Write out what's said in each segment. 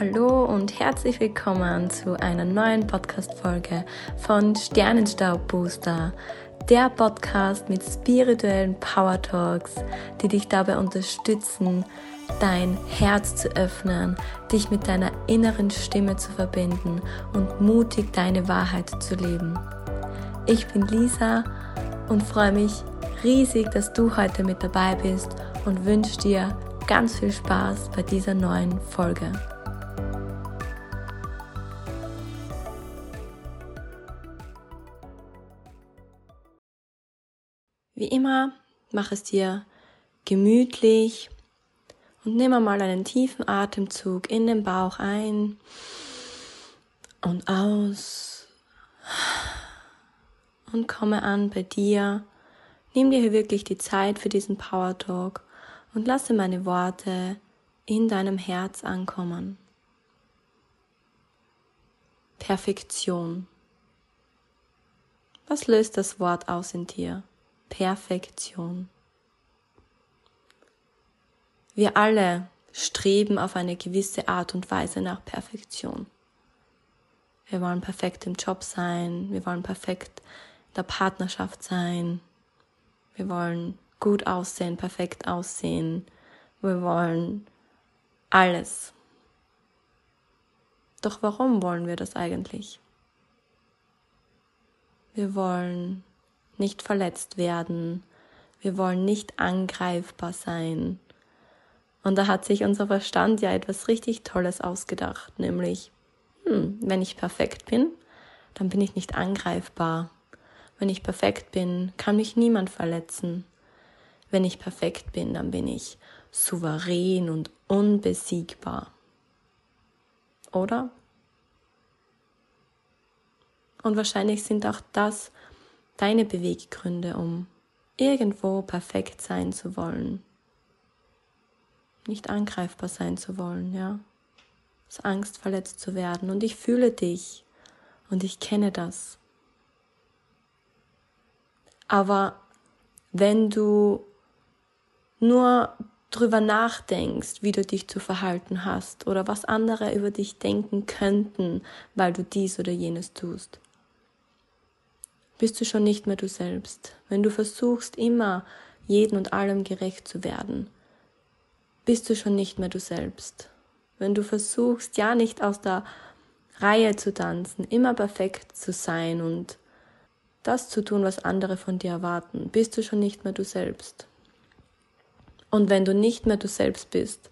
Hallo und herzlich willkommen zu einer neuen Podcast-Folge von Sternenstaub Booster, der Podcast mit spirituellen Power Talks, die dich dabei unterstützen, dein Herz zu öffnen, dich mit deiner inneren Stimme zu verbinden und mutig deine Wahrheit zu leben. Ich bin Lisa und freue mich riesig, dass du heute mit dabei bist und wünsche dir ganz viel Spaß bei dieser neuen Folge. Wie immer, mach es dir gemütlich und nimm einmal einen tiefen Atemzug in den Bauch ein und aus und komme an bei dir. Nimm dir hier wirklich die Zeit für diesen Power Talk und lasse meine Worte in deinem Herz ankommen. Perfektion. Was löst das Wort aus in dir? Perfektion. Wir alle streben auf eine gewisse Art und Weise nach Perfektion. Wir wollen perfekt im Job sein, wir wollen perfekt in der Partnerschaft sein, wir wollen gut aussehen, perfekt aussehen, wir wollen alles. Doch warum wollen wir das eigentlich? Wir wollen nicht verletzt werden. Wir wollen nicht angreifbar sein. Und da hat sich unser Verstand ja etwas richtig Tolles ausgedacht, nämlich, hm, wenn ich perfekt bin, dann bin ich nicht angreifbar. Wenn ich perfekt bin, kann mich niemand verletzen. Wenn ich perfekt bin, dann bin ich souverän und unbesiegbar. Oder? Und wahrscheinlich sind auch das deine Beweggründe, um irgendwo perfekt sein zu wollen. Nicht angreifbar sein zu wollen, ja. Aus Angst verletzt zu werden. Und ich fühle dich und ich kenne das. Aber wenn du nur drüber nachdenkst, wie du dich zu verhalten hast oder was andere über dich denken könnten, weil du dies oder jenes tust, bist du schon nicht mehr du selbst. Wenn du versuchst, immer jedem und allem gerecht zu werden, bist du schon nicht mehr du selbst. Wenn du versuchst, ja nicht aus der Reihe zu tanzen, immer perfekt zu sein und das zu tun, was andere von dir erwarten, bist du schon nicht mehr du selbst. Und wenn du nicht mehr du selbst bist,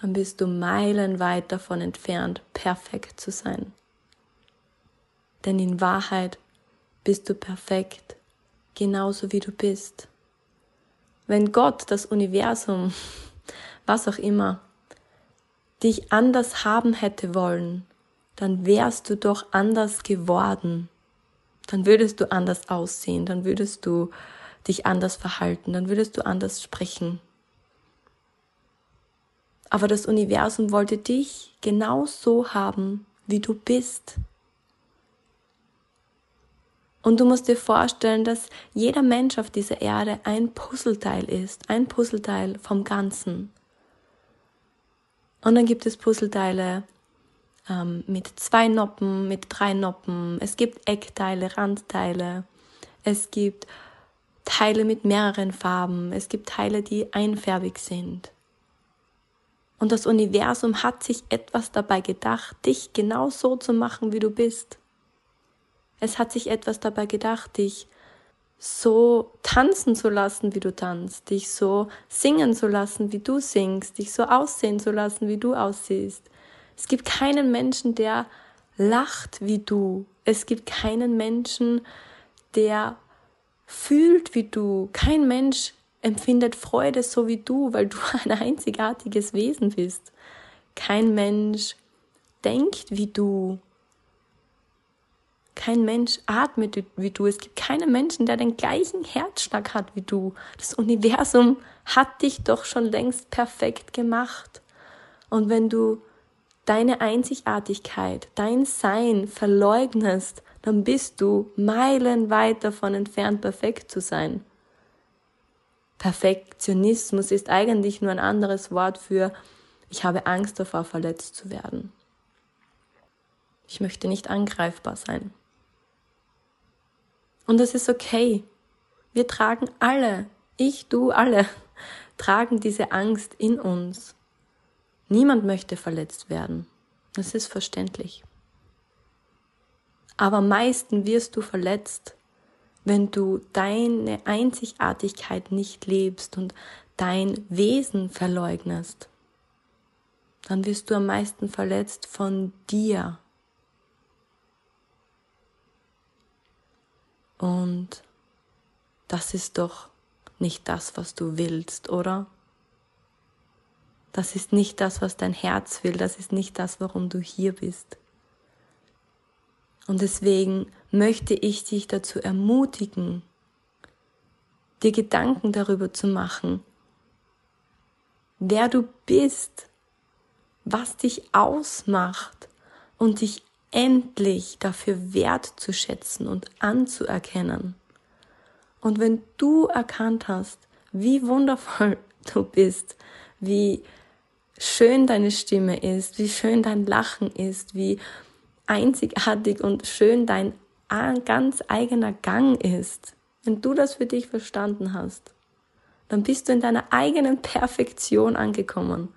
dann bist du meilenweit davon entfernt, perfekt zu sein. Denn in Wahrheit bist du perfekt, genauso wie du bist. Wenn Gott, das Universum, was auch immer, dich anders haben hätte wollen, dann wärst du doch anders geworden. Dann würdest du anders aussehen, dann würdest du dich anders verhalten, dann würdest du anders sprechen. Aber das Universum wollte dich genau so haben, wie du bist. Und du musst dir vorstellen, dass jeder Mensch auf dieser Erde ein Puzzleteil ist, ein Puzzleteil vom Ganzen. Und dann gibt es Puzzleteile ähm, mit zwei Noppen, mit drei Noppen. Es gibt Eckteile, Randteile. Es gibt Teile mit mehreren Farben. Es gibt Teile, die einfärbig sind. Und das Universum hat sich etwas dabei gedacht, dich genau so zu machen, wie du bist. Es hat sich etwas dabei gedacht, dich so tanzen zu lassen, wie du tanzt, dich so singen zu lassen, wie du singst, dich so aussehen zu lassen, wie du aussiehst. Es gibt keinen Menschen, der lacht wie du. Es gibt keinen Menschen, der fühlt wie du. Kein Mensch empfindet Freude so wie du, weil du ein einzigartiges Wesen bist. Kein Mensch denkt wie du. Kein Mensch atmet wie du. Es gibt keinen Menschen, der den gleichen Herzschlag hat wie du. Das Universum hat dich doch schon längst perfekt gemacht. Und wenn du deine Einzigartigkeit, dein Sein verleugnest, dann bist du meilenweit davon entfernt, perfekt zu sein. Perfektionismus ist eigentlich nur ein anderes Wort für ich habe Angst davor, verletzt zu werden. Ich möchte nicht angreifbar sein. Und das ist okay. Wir tragen alle, ich, du, alle, tragen diese Angst in uns. Niemand möchte verletzt werden. Das ist verständlich. Aber am meisten wirst du verletzt, wenn du deine Einzigartigkeit nicht lebst und dein Wesen verleugnest. Dann wirst du am meisten verletzt von dir. Und das ist doch nicht das, was du willst, oder? Das ist nicht das, was dein Herz will, das ist nicht das, warum du hier bist. Und deswegen möchte ich dich dazu ermutigen, dir Gedanken darüber zu machen, wer du bist, was dich ausmacht und dich endlich dafür wertzuschätzen und anzuerkennen. Und wenn du erkannt hast, wie wundervoll du bist, wie schön deine Stimme ist, wie schön dein Lachen ist, wie einzigartig und schön dein ganz eigener Gang ist, wenn du das für dich verstanden hast, dann bist du in deiner eigenen Perfektion angekommen.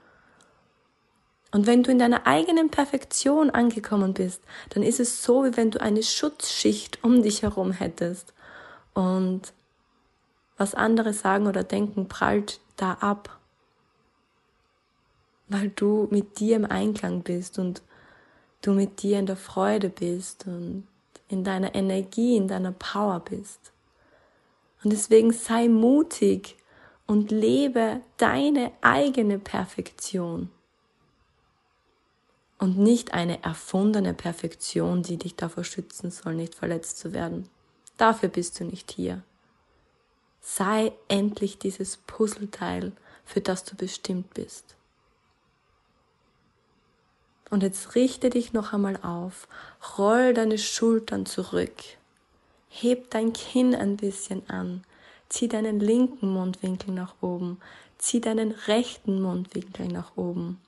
Und wenn du in deiner eigenen Perfektion angekommen bist, dann ist es so, wie wenn du eine Schutzschicht um dich herum hättest. Und was andere sagen oder denken, prallt da ab. Weil du mit dir im Einklang bist und du mit dir in der Freude bist und in deiner Energie, in deiner Power bist. Und deswegen sei mutig und lebe deine eigene Perfektion und nicht eine erfundene Perfektion, die dich davor schützen soll, nicht verletzt zu werden. Dafür bist du nicht hier. Sei endlich dieses Puzzleteil, für das du bestimmt bist. Und jetzt richte dich noch einmal auf, roll deine Schultern zurück, heb dein Kinn ein bisschen an, zieh deinen linken Mundwinkel nach oben, zieh deinen rechten Mundwinkel nach oben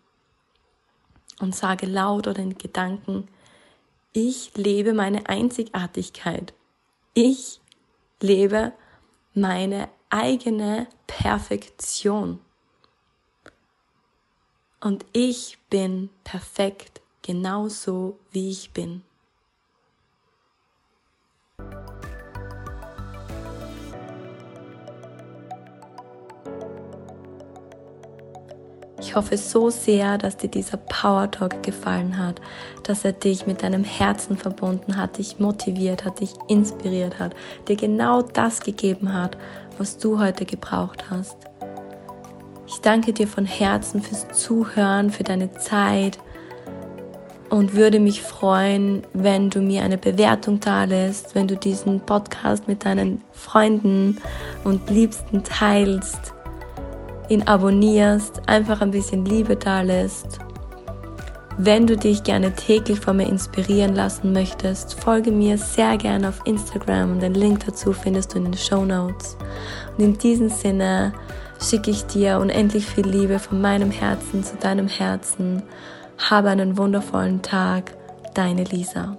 und sage laut oder in Gedanken, ich lebe meine Einzigartigkeit. Ich lebe meine eigene Perfektion. Und ich bin perfekt, genauso wie ich bin. Ich hoffe so sehr, dass dir dieser Power Talk gefallen hat, dass er dich mit deinem Herzen verbunden hat, dich motiviert hat, dich inspiriert hat, dir genau das gegeben hat, was du heute gebraucht hast. Ich danke dir von Herzen fürs Zuhören, für deine Zeit und würde mich freuen, wenn du mir eine Bewertung da lässt, wenn du diesen Podcast mit deinen Freunden und Liebsten teilst, ihn abonnierst, einfach ein bisschen Liebe da lässt. Wenn du dich gerne täglich von mir inspirieren lassen möchtest, folge mir sehr gerne auf Instagram und den Link dazu findest du in den Show Notes. Und in diesem Sinne, schicke ich dir unendlich viel Liebe von meinem Herzen zu deinem Herzen. Habe einen wundervollen Tag, deine Lisa.